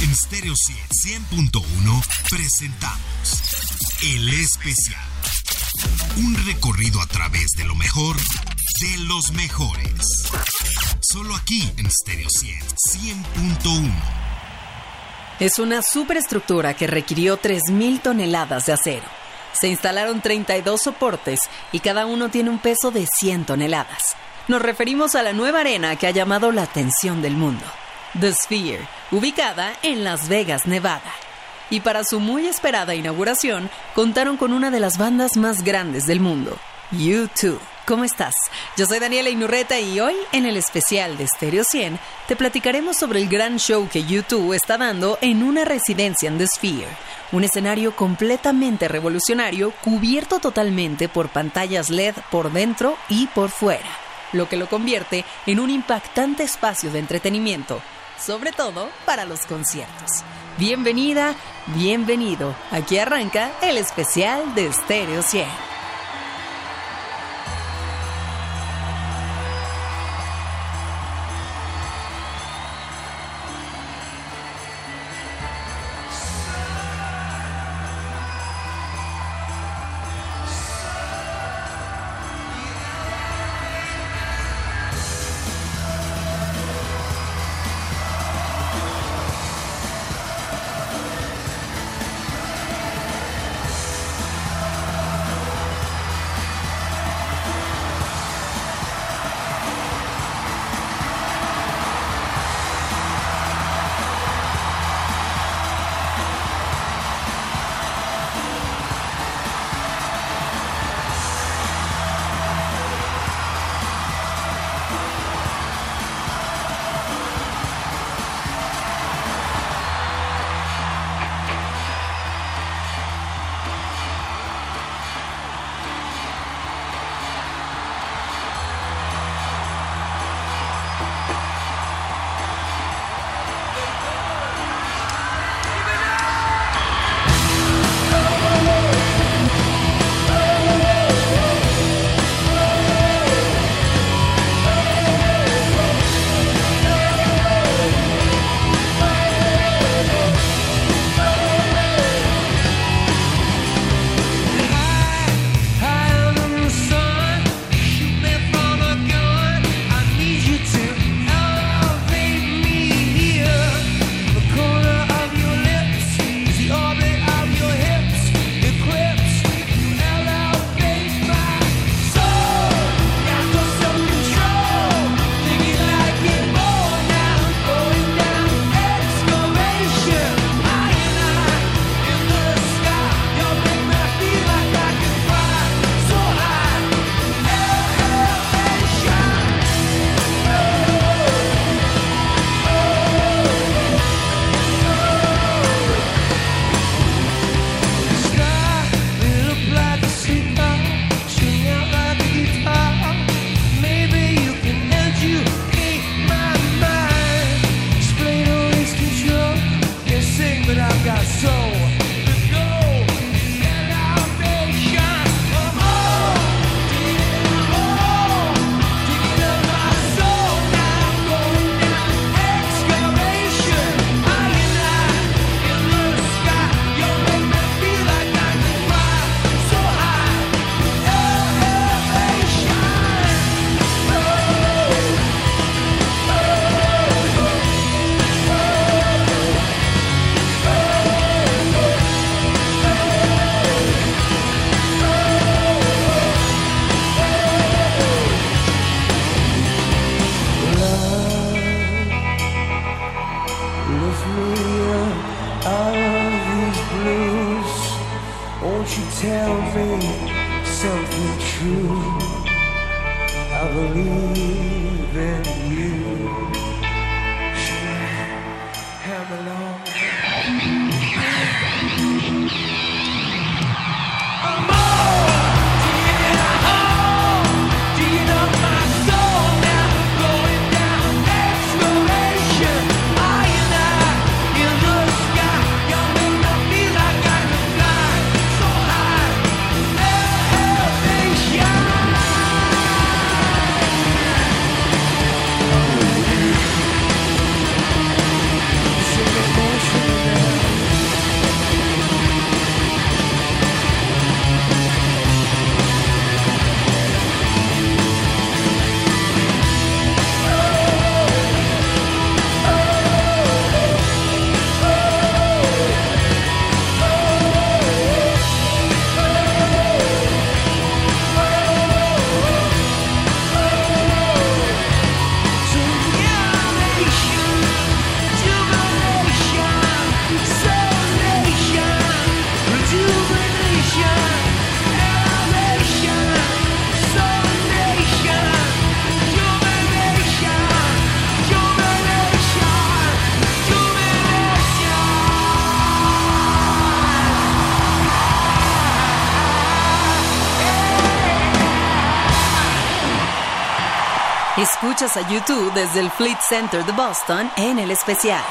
En Stereo 100.1 presentamos El Especial. Un recorrido a través de lo mejor de los mejores. Solo aquí en Stereo 100.1. Es una superestructura que requirió 3.000 toneladas de acero. Se instalaron 32 soportes y cada uno tiene un peso de 100 toneladas. Nos referimos a la nueva arena que ha llamado la atención del mundo. The Sphere, ubicada en Las Vegas, Nevada. Y para su muy esperada inauguración, contaron con una de las bandas más grandes del mundo, U2. ¿Cómo estás? Yo soy Daniela Inurreta y hoy, en el especial de Stereo 100, te platicaremos sobre el gran show que U2 está dando en una residencia en The Sphere, un escenario completamente revolucionario cubierto totalmente por pantallas LED por dentro y por fuera, lo que lo convierte en un impactante espacio de entretenimiento sobre todo para los conciertos. Bienvenida, bienvenido. Aquí arranca el especial de Stereo 100. Escuchas a U2 desde el Fleet Center de Boston en el especial.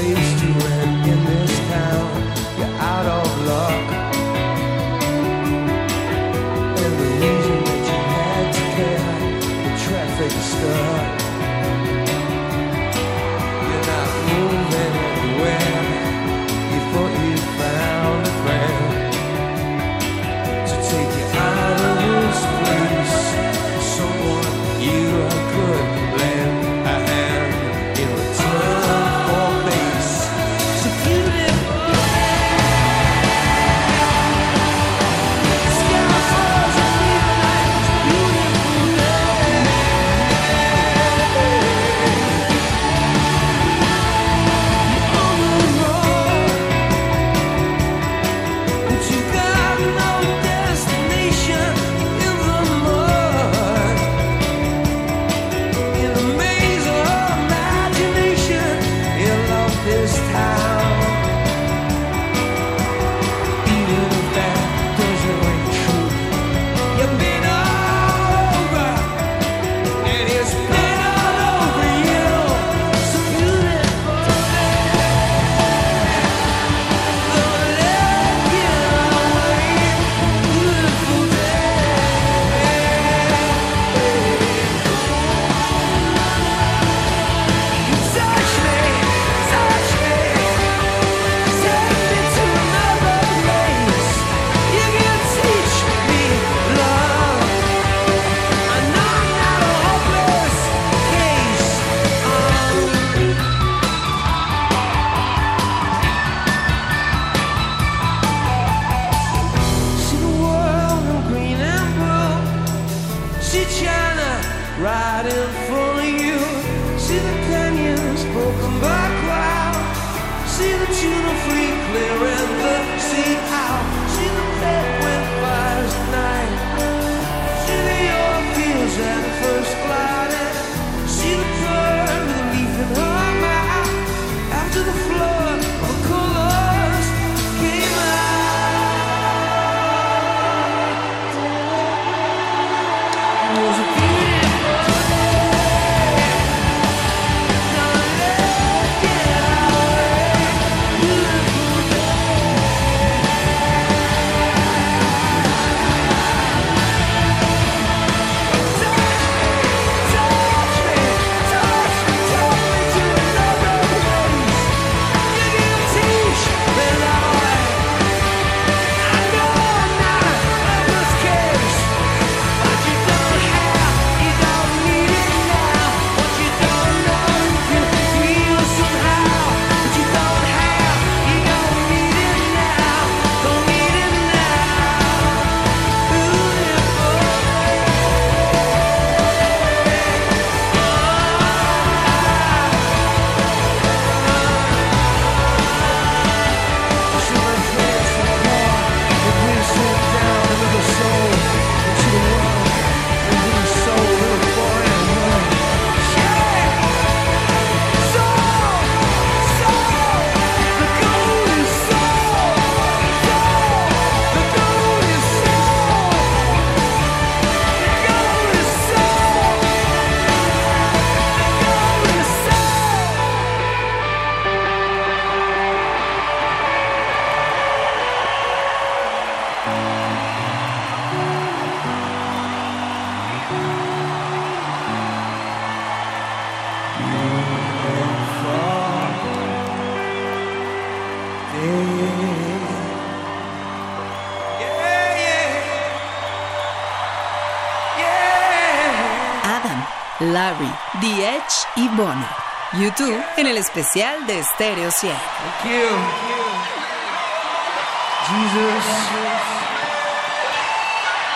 Larry, YouTube en el especial de Stereo 100. Thank you. Jesus.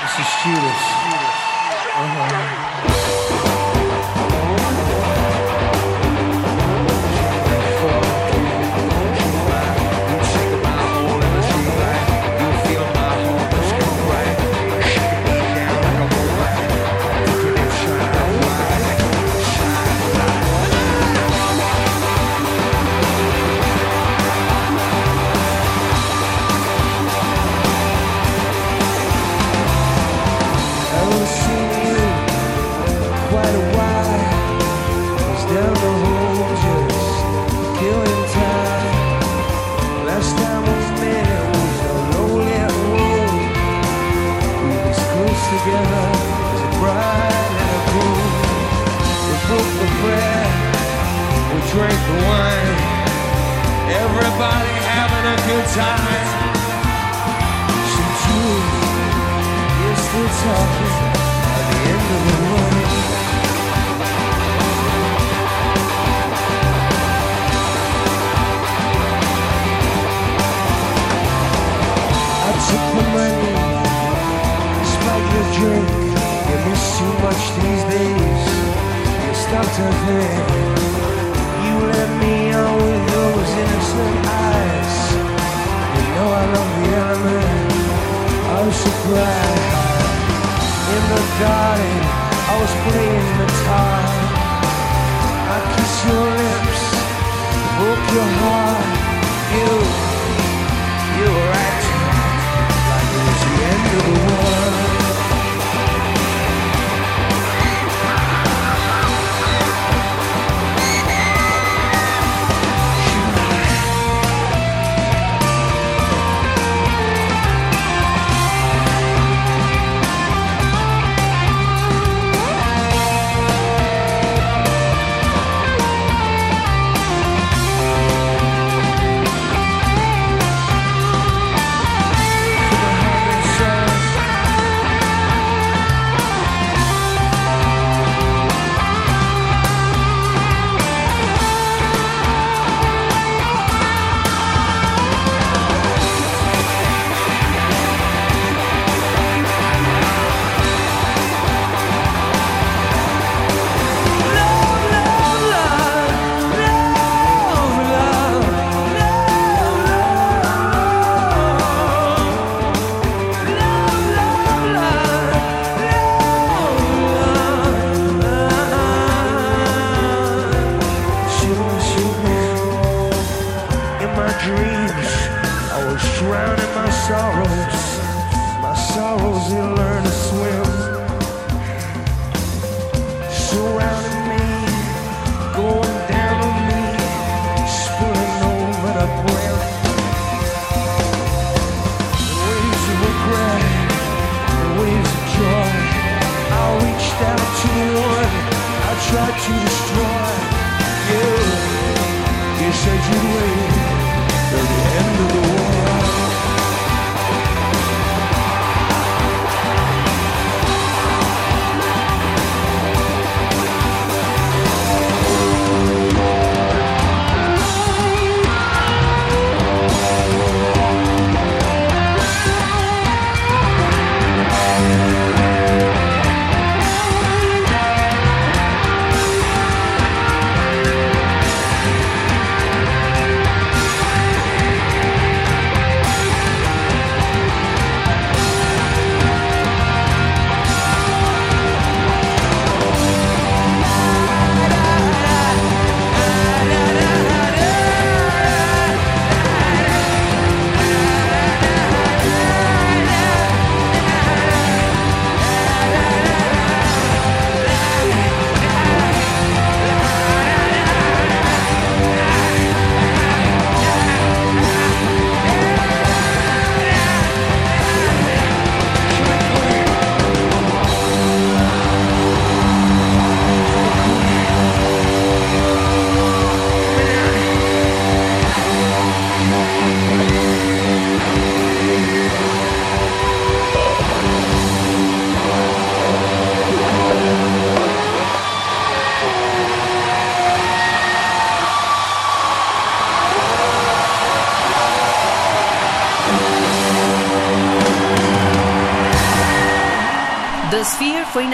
This is Judas. Uh -huh. You're still talking the end of the. I took the money, your drink. You miss too much these days. You stopped her there. You let me on with those innocent eyes. I love the element of surprise. In the garden, I was playing the guitar. I kissed your lips, broke your heart. You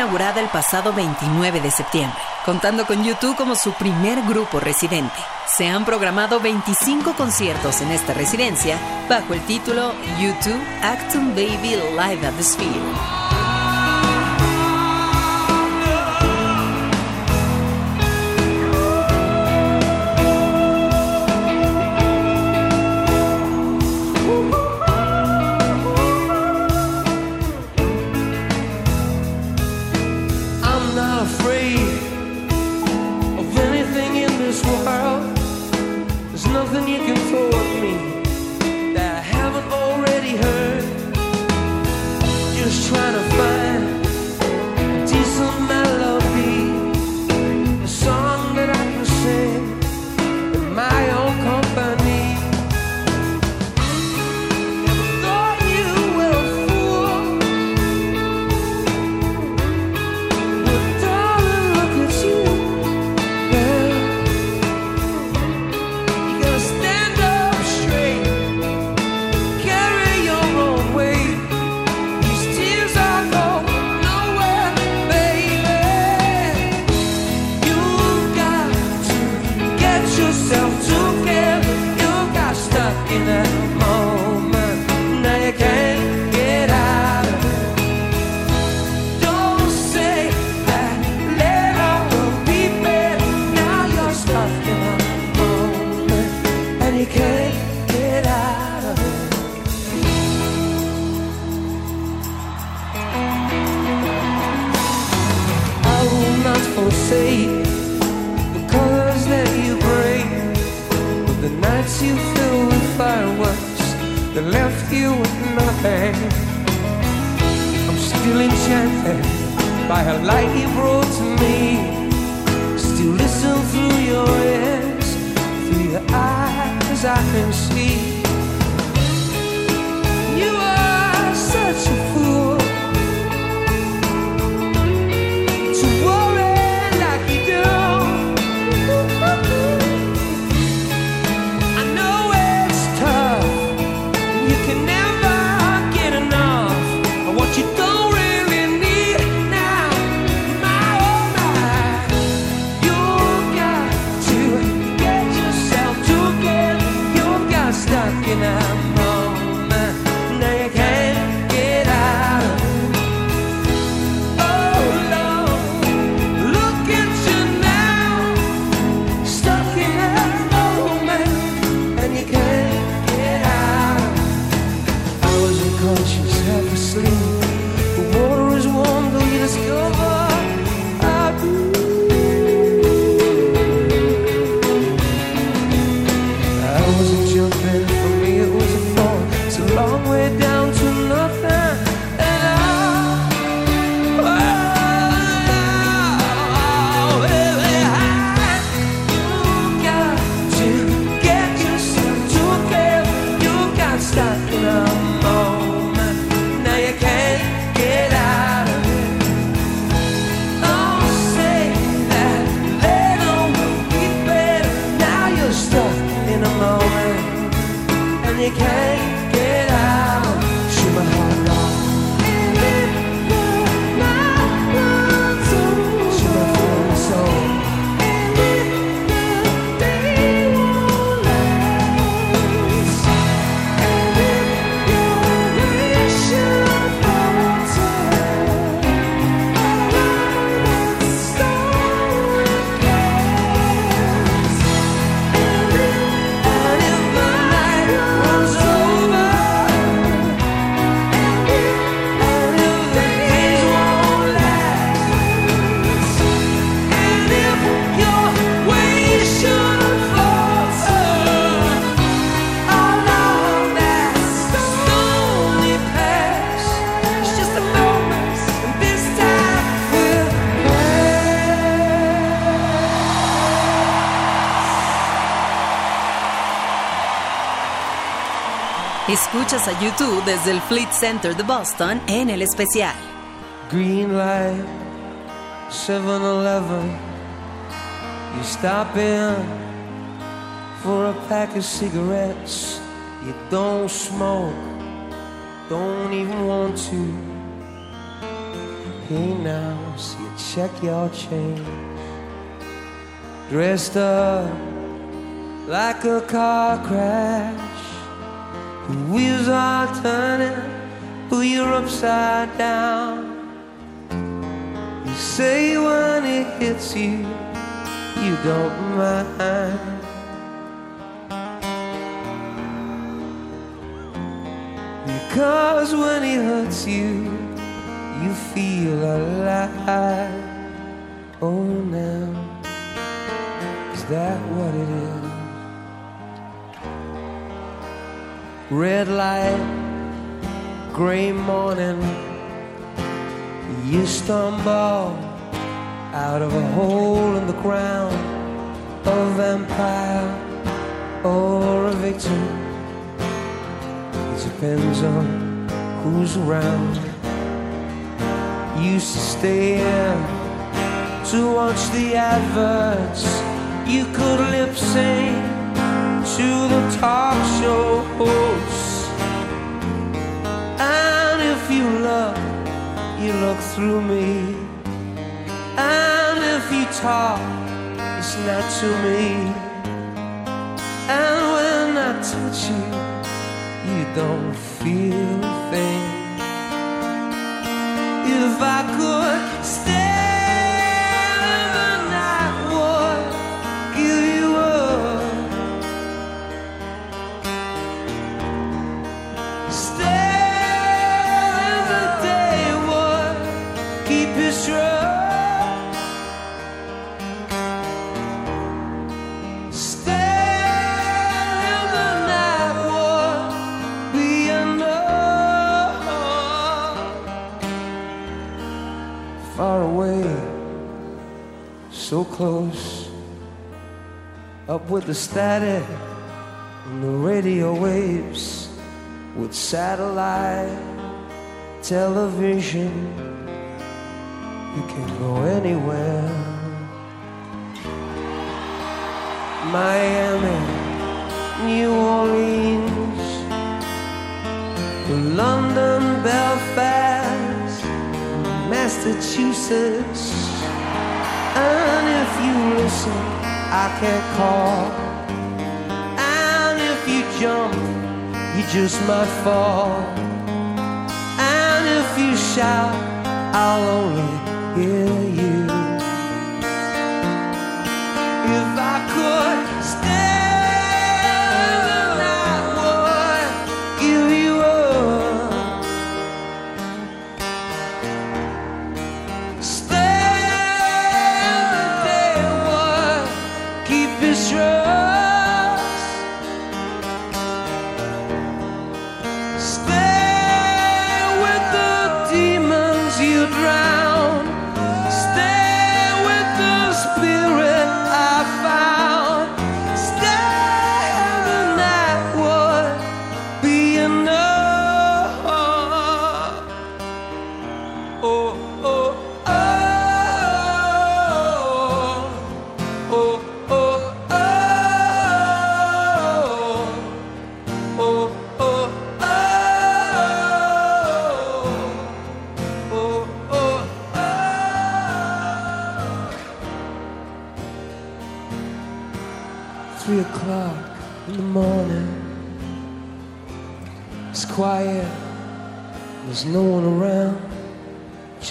inaugurada el pasado 29 de septiembre, contando con YouTube como su primer grupo residente. Se han programado 25 conciertos en esta residencia bajo el título YouTube Acton Baby Live at the Sphere. That left you with nothing. I'm still enchanted by a light you brought to me. Still listen through your ears, through your eyes I can see. You are such a fool Escuchas a U2 desde el Fleet Center de Boston en el especial. Green light, 7-Eleven. You stop in for a pack of cigarettes. You don't smoke, don't even want to. Hey now, so you check your change. Dressed up like a car crash. The wheels are turning, but you're upside down. You say when it hits you, you don't mind. Because when it hurts you, you feel alive. Oh, now, is that what it is? Red light, gray morning. You stumble out of a hole in the ground, a vampire or a victim. It depends on who's around. Used to stay in to watch the adverts. You could lip sync to the talk show hosts. And if you look, you look through me. And if you talk, it's not to me. And when I touch you, you don't feel a thing. If I could stand far away, so close, up with the static and the radio waves, with satellite television. You can go anywhere. Miami, New Orleans, London, Belfast, Massachusetts. And if you listen, I can call. And if you jump, you just might fall. And if you shout, I'll only hear you. If I could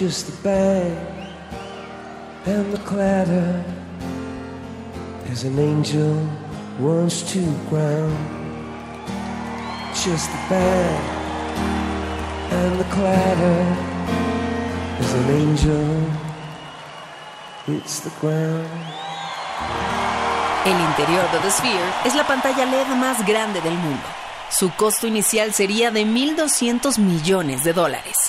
Just the bang and the clatter. As an angel runs to ground. Just the bang and the clatter. As an angel hits the ground. El interior de The Sphere es la pantalla LED más grande del mundo. Su costo inicial sería de 1.200 millones de dólares.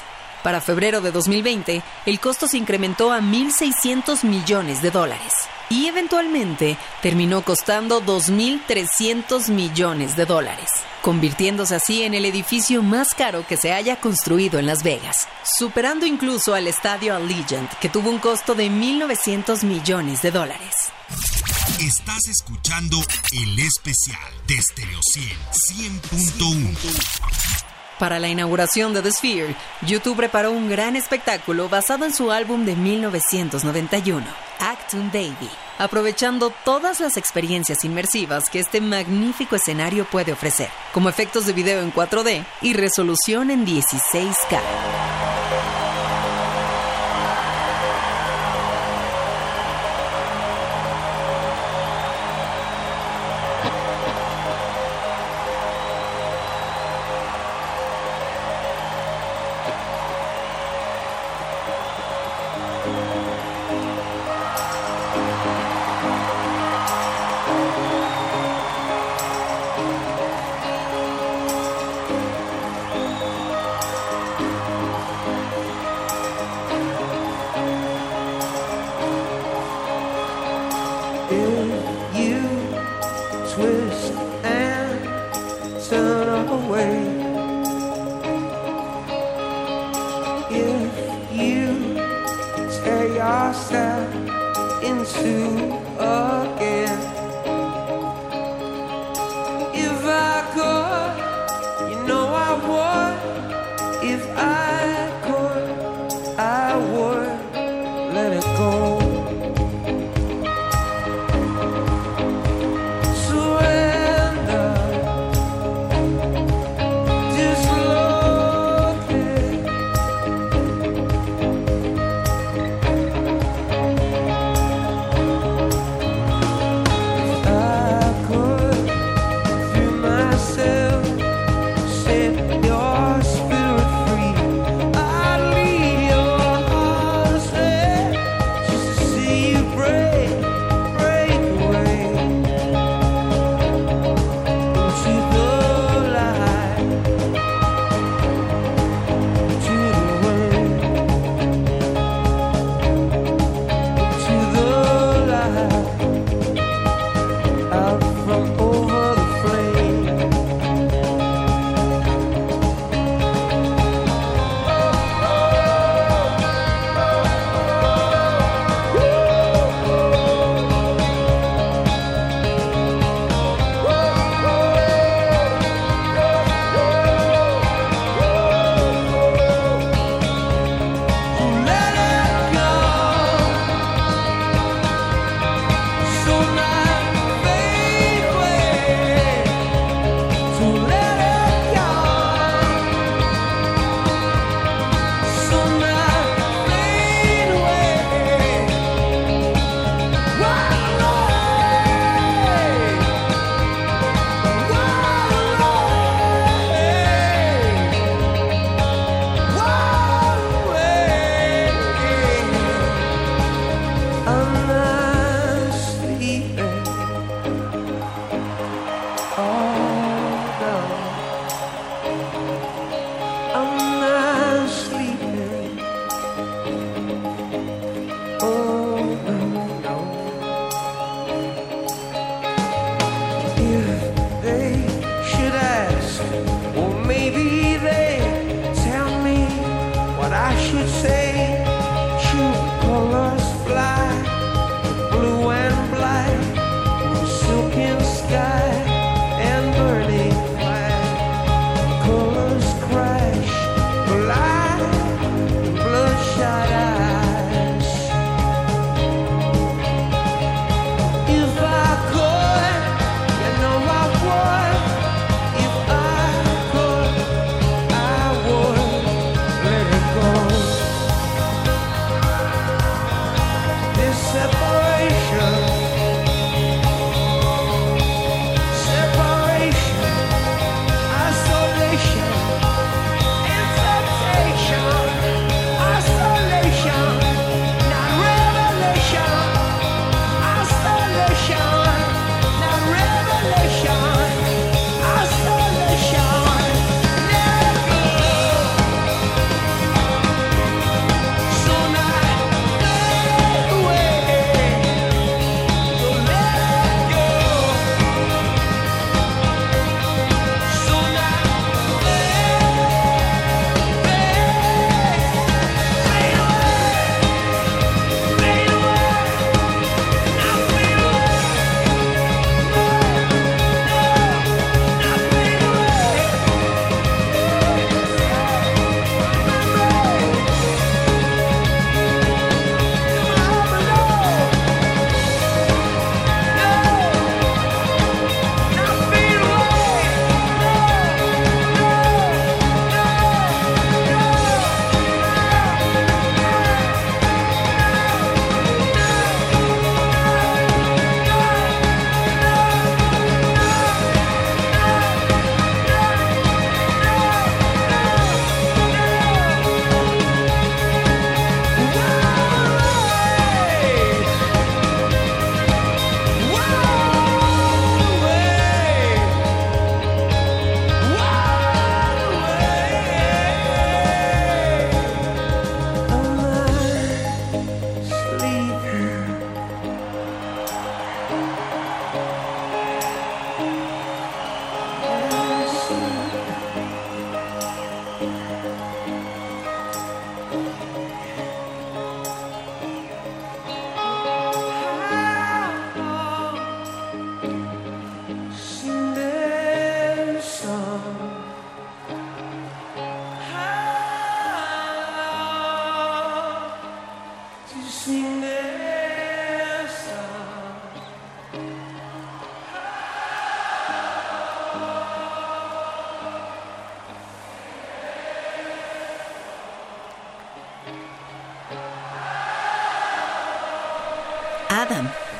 Para febrero de 2020, el costo se incrementó a 1.600 millones de dólares. Y eventualmente terminó costando 2.300 millones de dólares, convirtiéndose así en el edificio más caro que se haya construido en Las Vegas, superando incluso al estadio Allegiant, que tuvo un costo de 1.900 millones de dólares. Estás escuchando el especial de Stereo 100, 100.1. Para la inauguración de The Sphere, YouTube preparó un gran espectáculo basado en su álbum de 1991, Acton Baby, aprovechando todas las experiencias inmersivas que este magnífico escenario puede ofrecer, como efectos de video en 4D y resolución en 16K.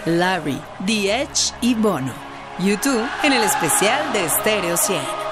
Larry, The Edge y Bono. YouTube en el especial de Stereo 100.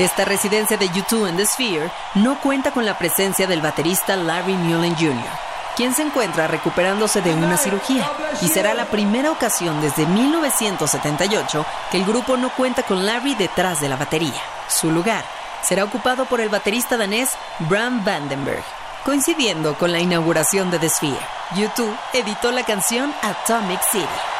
Esta residencia de U2 en The Sphere no cuenta con la presencia del baterista Larry Mullen Jr., quien se encuentra recuperándose de una cirugía, y será la primera ocasión desde 1978 que el grupo no cuenta con Larry detrás de la batería. Su lugar será ocupado por el baterista danés Bram Vandenberg, coincidiendo con la inauguración de The Sphere. U2 editó la canción Atomic City.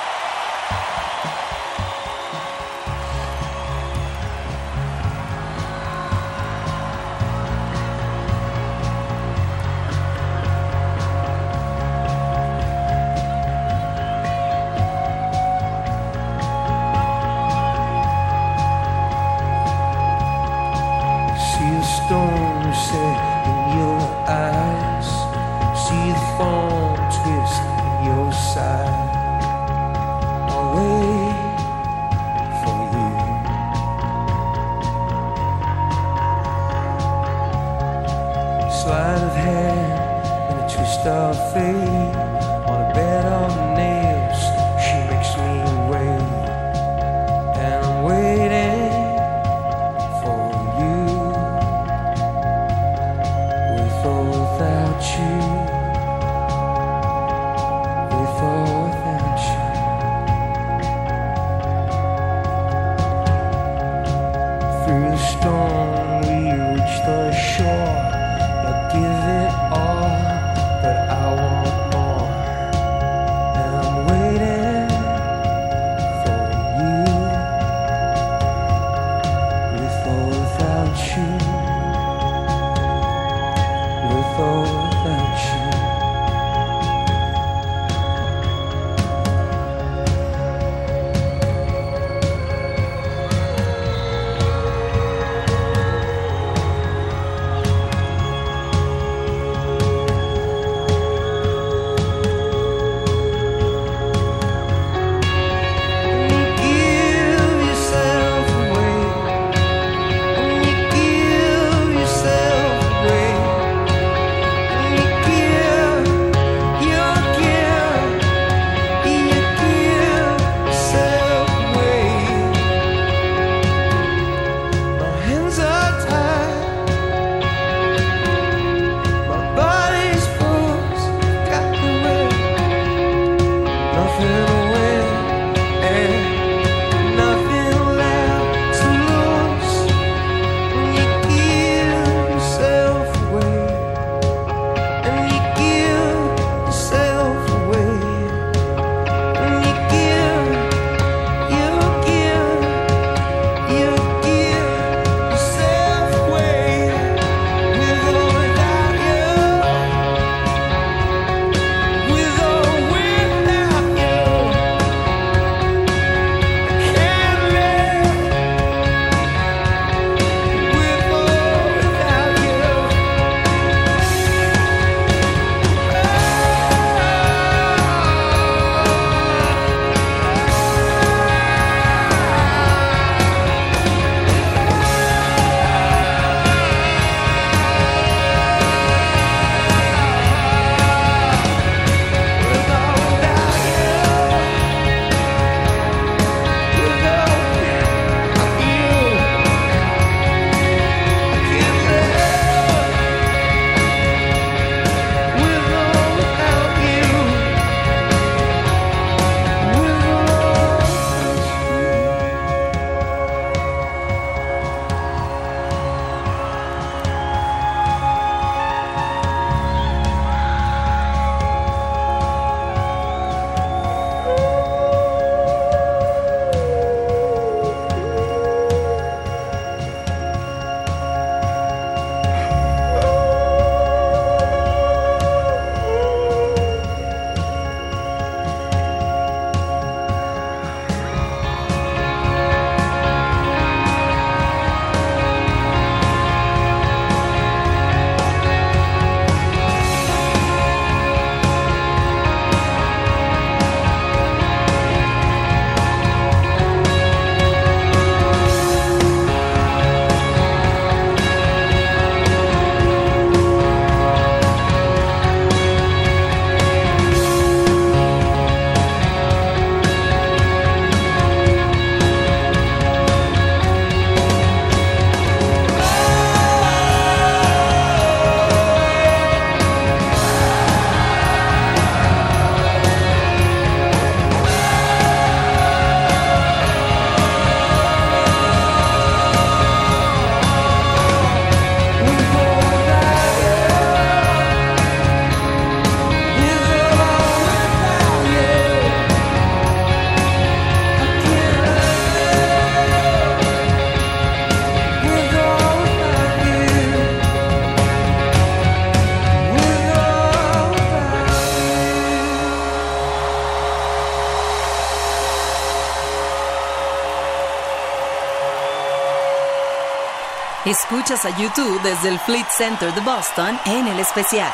escuchas a YouTube desde el Fleet Center de Boston en el especial.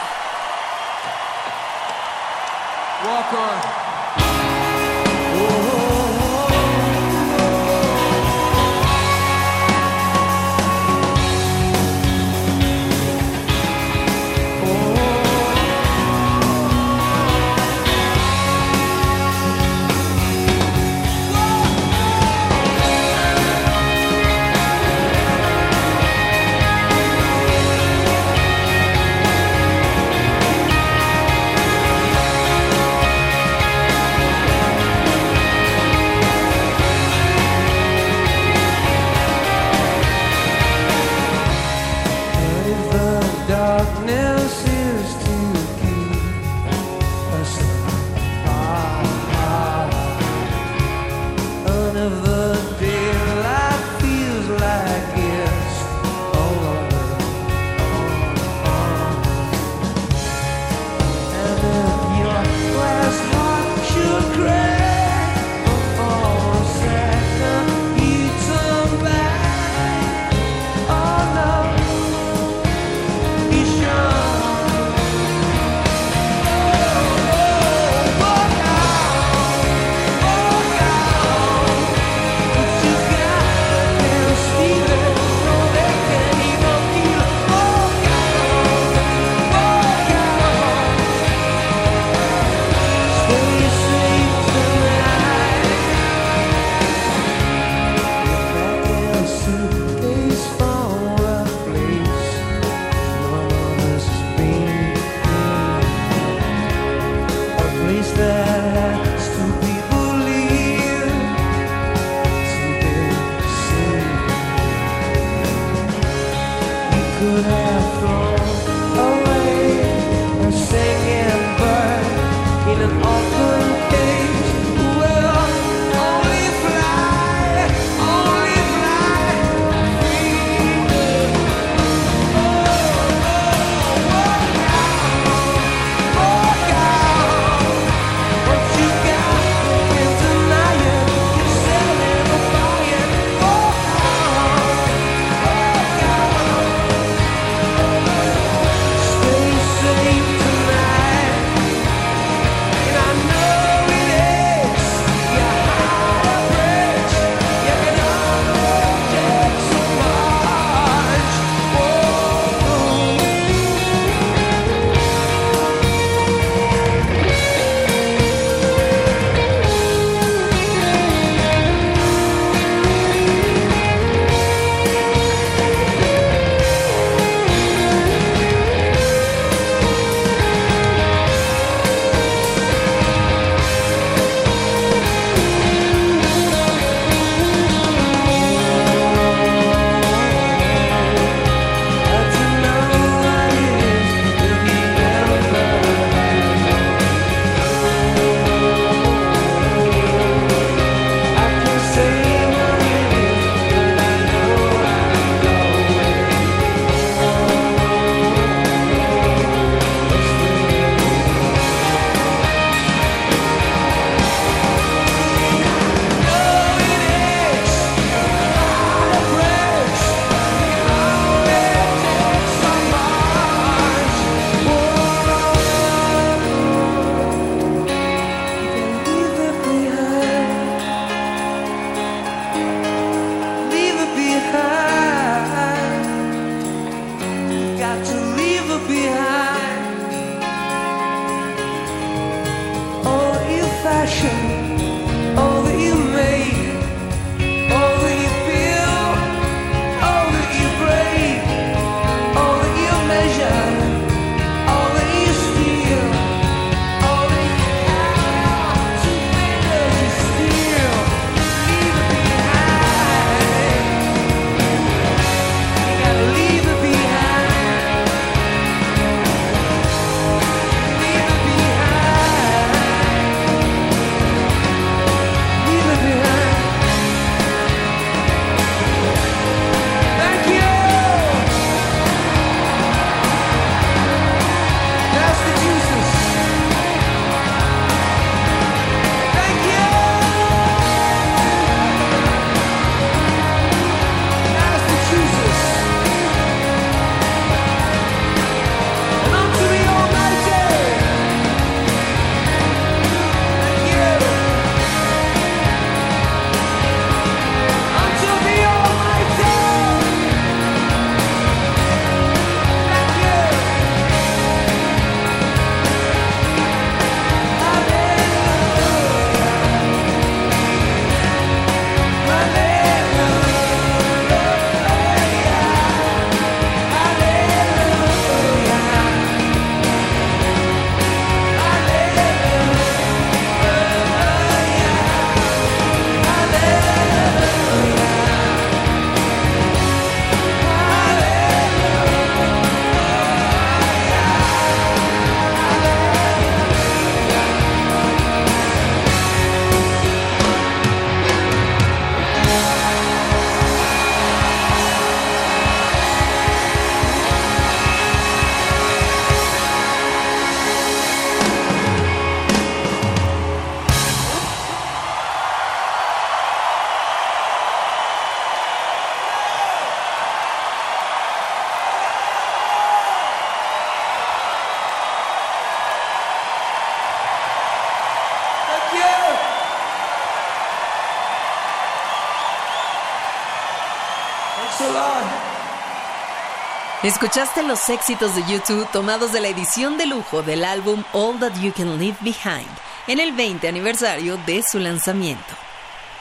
Escuchaste los éxitos de YouTube tomados de la edición de lujo del álbum All That You Can Leave Behind en el 20 aniversario de su lanzamiento.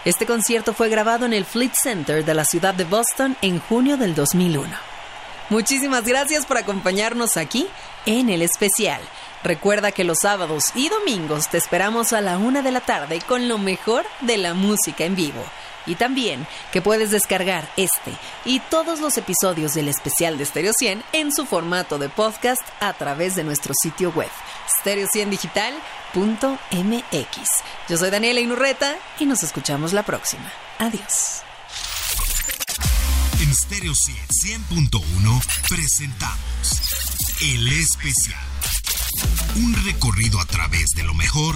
Este concierto fue grabado en el Fleet Center de la ciudad de Boston en junio del 2001. Muchísimas gracias por acompañarnos aquí en el especial. Recuerda que los sábados y domingos te esperamos a la una de la tarde con lo mejor de la música en vivo. Y también que puedes descargar este y todos los episodios del especial de Stereo 100 en su formato de podcast a través de nuestro sitio web stereo100digital.mx. Yo soy Daniela Inurreta y nos escuchamos la próxima. Adiós. En Stereo 100.1 presentamos El Especial. Un recorrido a través de lo mejor